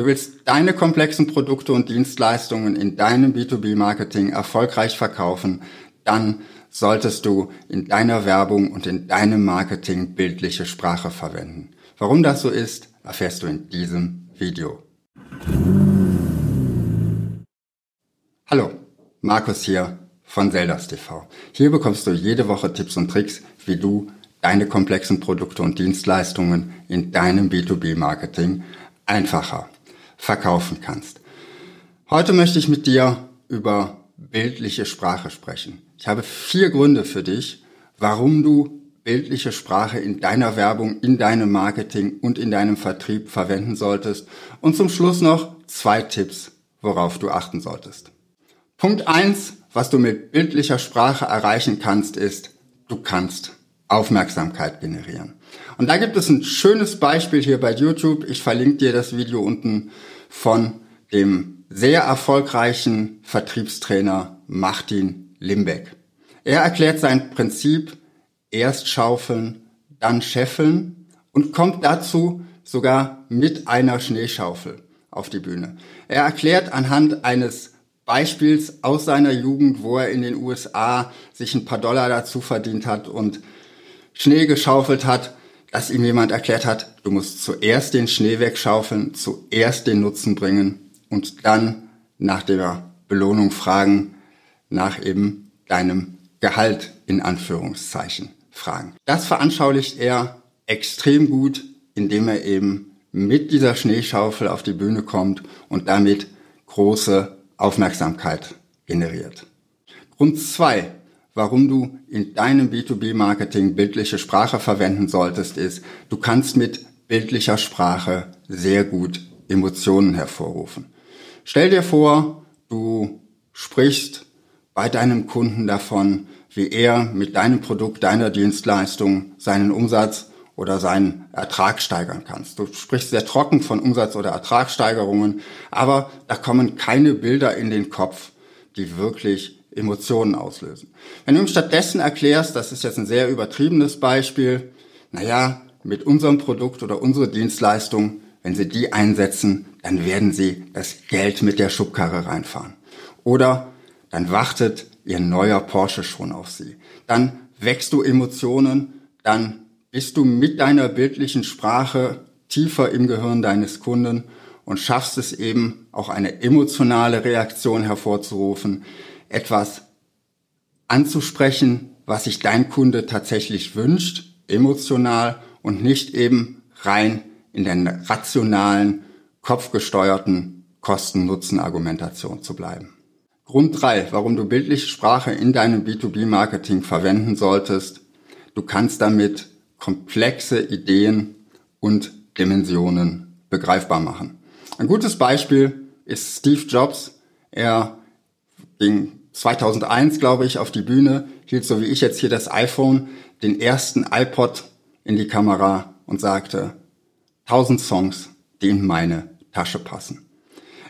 Du willst deine komplexen Produkte und Dienstleistungen in deinem B2B-Marketing erfolgreich verkaufen, dann solltest du in deiner Werbung und in deinem Marketing bildliche Sprache verwenden. Warum das so ist, erfährst du in diesem Video. Hallo, Markus hier von Zeldas TV. Hier bekommst du jede Woche Tipps und Tricks, wie du deine komplexen Produkte und Dienstleistungen in deinem B2B-Marketing einfacher verkaufen kannst. Heute möchte ich mit dir über bildliche Sprache sprechen. Ich habe vier Gründe für dich, warum du bildliche Sprache in deiner Werbung, in deinem Marketing und in deinem Vertrieb verwenden solltest. Und zum Schluss noch zwei Tipps, worauf du achten solltest. Punkt eins, was du mit bildlicher Sprache erreichen kannst, ist, du kannst Aufmerksamkeit generieren. Und da gibt es ein schönes Beispiel hier bei YouTube. Ich verlinke dir das Video unten von dem sehr erfolgreichen Vertriebstrainer Martin Limbeck. Er erklärt sein Prinzip erst schaufeln, dann scheffeln und kommt dazu sogar mit einer Schneeschaufel auf die Bühne. Er erklärt anhand eines Beispiels aus seiner Jugend, wo er in den USA sich ein paar Dollar dazu verdient hat und Schnee geschaufelt hat, dass ihm jemand erklärt hat, du musst zuerst den Schnee wegschaufeln, zuerst den Nutzen bringen und dann nach der Belohnung fragen, nach eben deinem Gehalt in Anführungszeichen fragen. Das veranschaulicht er extrem gut, indem er eben mit dieser Schneeschaufel auf die Bühne kommt und damit große Aufmerksamkeit generiert. Grund zwei warum du in deinem B2B-Marketing bildliche Sprache verwenden solltest, ist, du kannst mit bildlicher Sprache sehr gut Emotionen hervorrufen. Stell dir vor, du sprichst bei deinem Kunden davon, wie er mit deinem Produkt, deiner Dienstleistung seinen Umsatz oder seinen Ertrag steigern kannst. Du sprichst sehr trocken von Umsatz- oder Ertragssteigerungen, aber da kommen keine Bilder in den Kopf, die wirklich Emotionen auslösen. Wenn du ihm stattdessen erklärst, das ist jetzt ein sehr übertriebenes Beispiel, naja, mit unserem Produkt oder unserer Dienstleistung, wenn Sie die einsetzen, dann werden Sie das Geld mit der Schubkarre reinfahren. Oder dann wartet Ihr neuer Porsche schon auf Sie. Dann wächst du Emotionen, dann bist du mit deiner bildlichen Sprache tiefer im Gehirn deines Kunden und schaffst es eben auch eine emotionale Reaktion hervorzurufen, etwas anzusprechen, was sich dein Kunde tatsächlich wünscht, emotional und nicht eben rein in der rationalen, kopfgesteuerten Kosten-Nutzen-Argumentation zu bleiben. Grund drei, warum du bildliche Sprache in deinem B2B-Marketing verwenden solltest. Du kannst damit komplexe Ideen und Dimensionen begreifbar machen. Ein gutes Beispiel ist Steve Jobs. Er ging 2001, glaube ich, auf die Bühne, hielt so wie ich jetzt hier das iPhone, den ersten iPod in die Kamera und sagte, 1000 Songs, die in meine Tasche passen.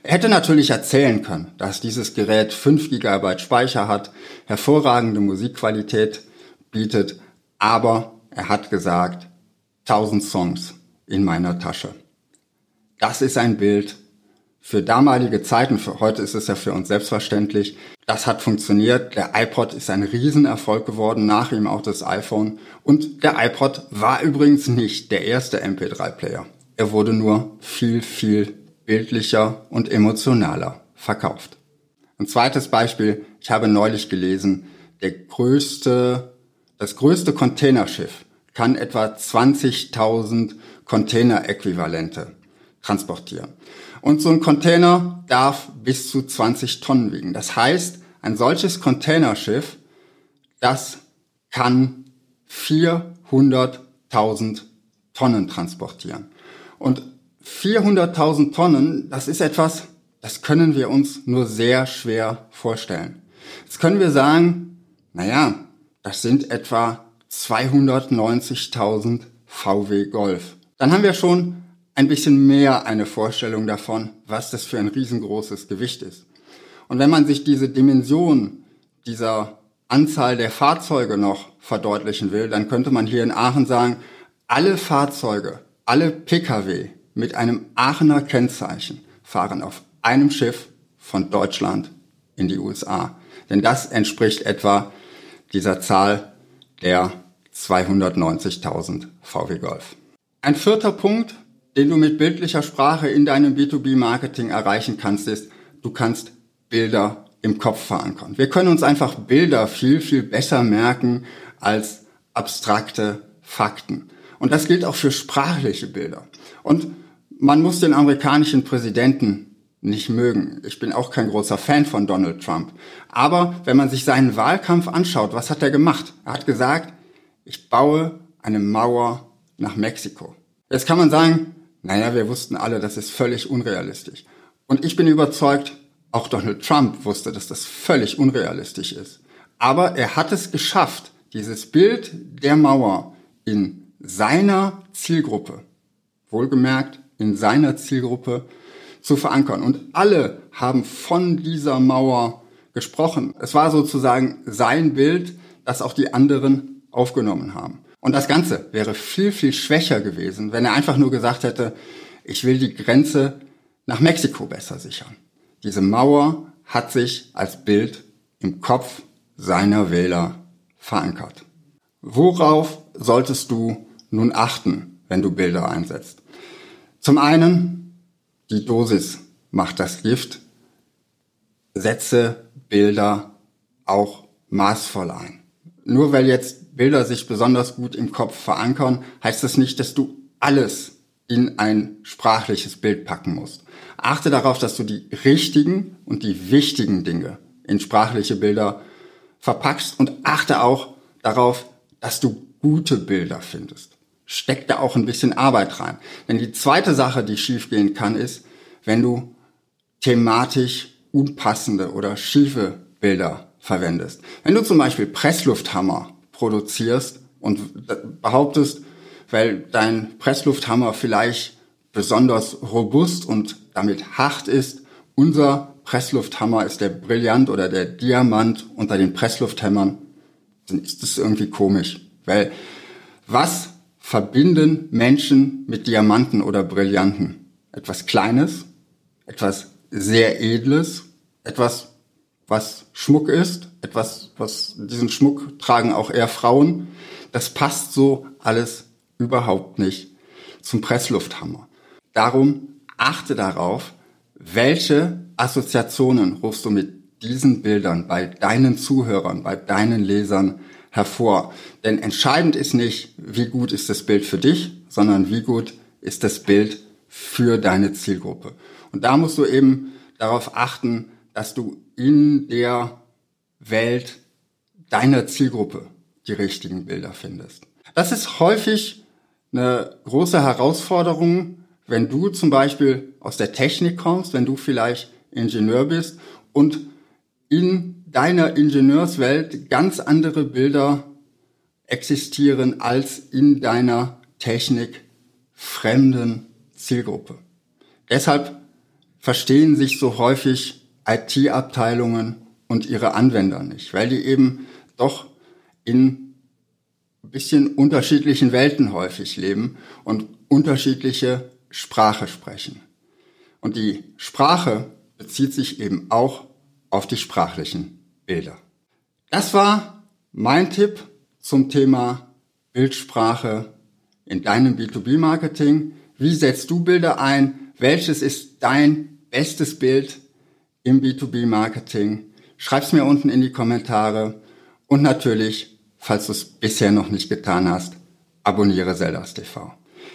Er hätte natürlich erzählen können, dass dieses Gerät 5 GB Speicher hat, hervorragende Musikqualität bietet, aber er hat gesagt, 1000 Songs in meiner Tasche. Das ist ein Bild, für damalige Zeiten, für heute ist es ja für uns selbstverständlich, das hat funktioniert. Der iPod ist ein Riesenerfolg geworden, nach ihm auch das iPhone. Und der iPod war übrigens nicht der erste MP3-Player. Er wurde nur viel, viel bildlicher und emotionaler verkauft. Ein zweites Beispiel, ich habe neulich gelesen, der größte, das größte Containerschiff kann etwa 20.000 Container-Äquivalente transportieren. Und so ein Container darf bis zu 20 Tonnen wiegen. Das heißt, ein solches Containerschiff, das kann 400.000 Tonnen transportieren. Und 400.000 Tonnen, das ist etwas, das können wir uns nur sehr schwer vorstellen. Jetzt können wir sagen, naja, das sind etwa 290.000 VW Golf. Dann haben wir schon ein bisschen mehr eine Vorstellung davon, was das für ein riesengroßes Gewicht ist. Und wenn man sich diese Dimension dieser Anzahl der Fahrzeuge noch verdeutlichen will, dann könnte man hier in Aachen sagen, alle Fahrzeuge, alle Pkw mit einem Aachener Kennzeichen fahren auf einem Schiff von Deutschland in die USA. Denn das entspricht etwa dieser Zahl der 290.000 VW Golf. Ein vierter Punkt, den du mit bildlicher Sprache in deinem B2B-Marketing erreichen kannst, ist, du kannst Bilder im Kopf verankern. Wir können uns einfach Bilder viel, viel besser merken als abstrakte Fakten. Und das gilt auch für sprachliche Bilder. Und man muss den amerikanischen Präsidenten nicht mögen. Ich bin auch kein großer Fan von Donald Trump. Aber wenn man sich seinen Wahlkampf anschaut, was hat er gemacht? Er hat gesagt, ich baue eine Mauer nach Mexiko. Jetzt kann man sagen, naja, wir wussten alle, das ist völlig unrealistisch. Und ich bin überzeugt, auch Donald Trump wusste, dass das völlig unrealistisch ist. Aber er hat es geschafft, dieses Bild der Mauer in seiner Zielgruppe, wohlgemerkt in seiner Zielgruppe, zu verankern. Und alle haben von dieser Mauer gesprochen. Es war sozusagen sein Bild, das auch die anderen aufgenommen haben. Und das Ganze wäre viel, viel schwächer gewesen, wenn er einfach nur gesagt hätte, ich will die Grenze nach Mexiko besser sichern. Diese Mauer hat sich als Bild im Kopf seiner Wähler verankert. Worauf solltest du nun achten, wenn du Bilder einsetzt? Zum einen, die Dosis macht das Gift. Setze Bilder auch maßvoll ein. Nur weil jetzt Bilder sich besonders gut im Kopf verankern, heißt das nicht, dass du alles in ein sprachliches Bild packen musst. Achte darauf, dass du die richtigen und die wichtigen Dinge in sprachliche Bilder verpackst und achte auch darauf, dass du gute Bilder findest. Steck da auch ein bisschen Arbeit rein. Denn die zweite Sache, die schiefgehen kann, ist, wenn du thematisch unpassende oder schiefe Bilder verwendest. Wenn du zum Beispiel Presslufthammer produzierst und behauptest, weil dein Presslufthammer vielleicht besonders robust und damit hart ist, unser Presslufthammer ist der Brillant oder der Diamant unter den Presslufthämmern, dann ist das irgendwie komisch. Weil was verbinden Menschen mit Diamanten oder Brillanten? Etwas Kleines, etwas sehr Edles, etwas, was Schmuck ist, etwas, was diesen Schmuck tragen auch eher Frauen. Das passt so alles überhaupt nicht zum Presslufthammer. Darum achte darauf, welche Assoziationen rufst du mit diesen Bildern bei deinen Zuhörern, bei deinen Lesern hervor? Denn entscheidend ist nicht, wie gut ist das Bild für dich, sondern wie gut ist das Bild für deine Zielgruppe. Und da musst du eben darauf achten, dass du in der Welt deiner Zielgruppe die richtigen Bilder findest. Das ist häufig eine große Herausforderung, wenn du zum Beispiel aus der Technik kommst, wenn du vielleicht Ingenieur bist und in deiner Ingenieurswelt ganz andere Bilder existieren als in deiner Technik fremden Zielgruppe. Deshalb verstehen sich so häufig IT-Abteilungen und ihre Anwender nicht, weil die eben doch in ein bisschen unterschiedlichen Welten häufig leben und unterschiedliche Sprache sprechen. Und die Sprache bezieht sich eben auch auf die sprachlichen Bilder. Das war mein Tipp zum Thema Bildsprache in deinem B2B-Marketing. Wie setzt du Bilder ein? Welches ist dein bestes Bild im B2B-Marketing? Schreib's mir unten in die Kommentare. Und natürlich, falls du es bisher noch nicht getan hast, abonniere Zeldas TV.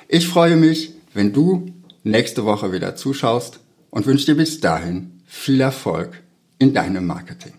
Ich freue mich, wenn du nächste Woche wieder zuschaust und wünsche dir bis dahin viel Erfolg in deinem Marketing.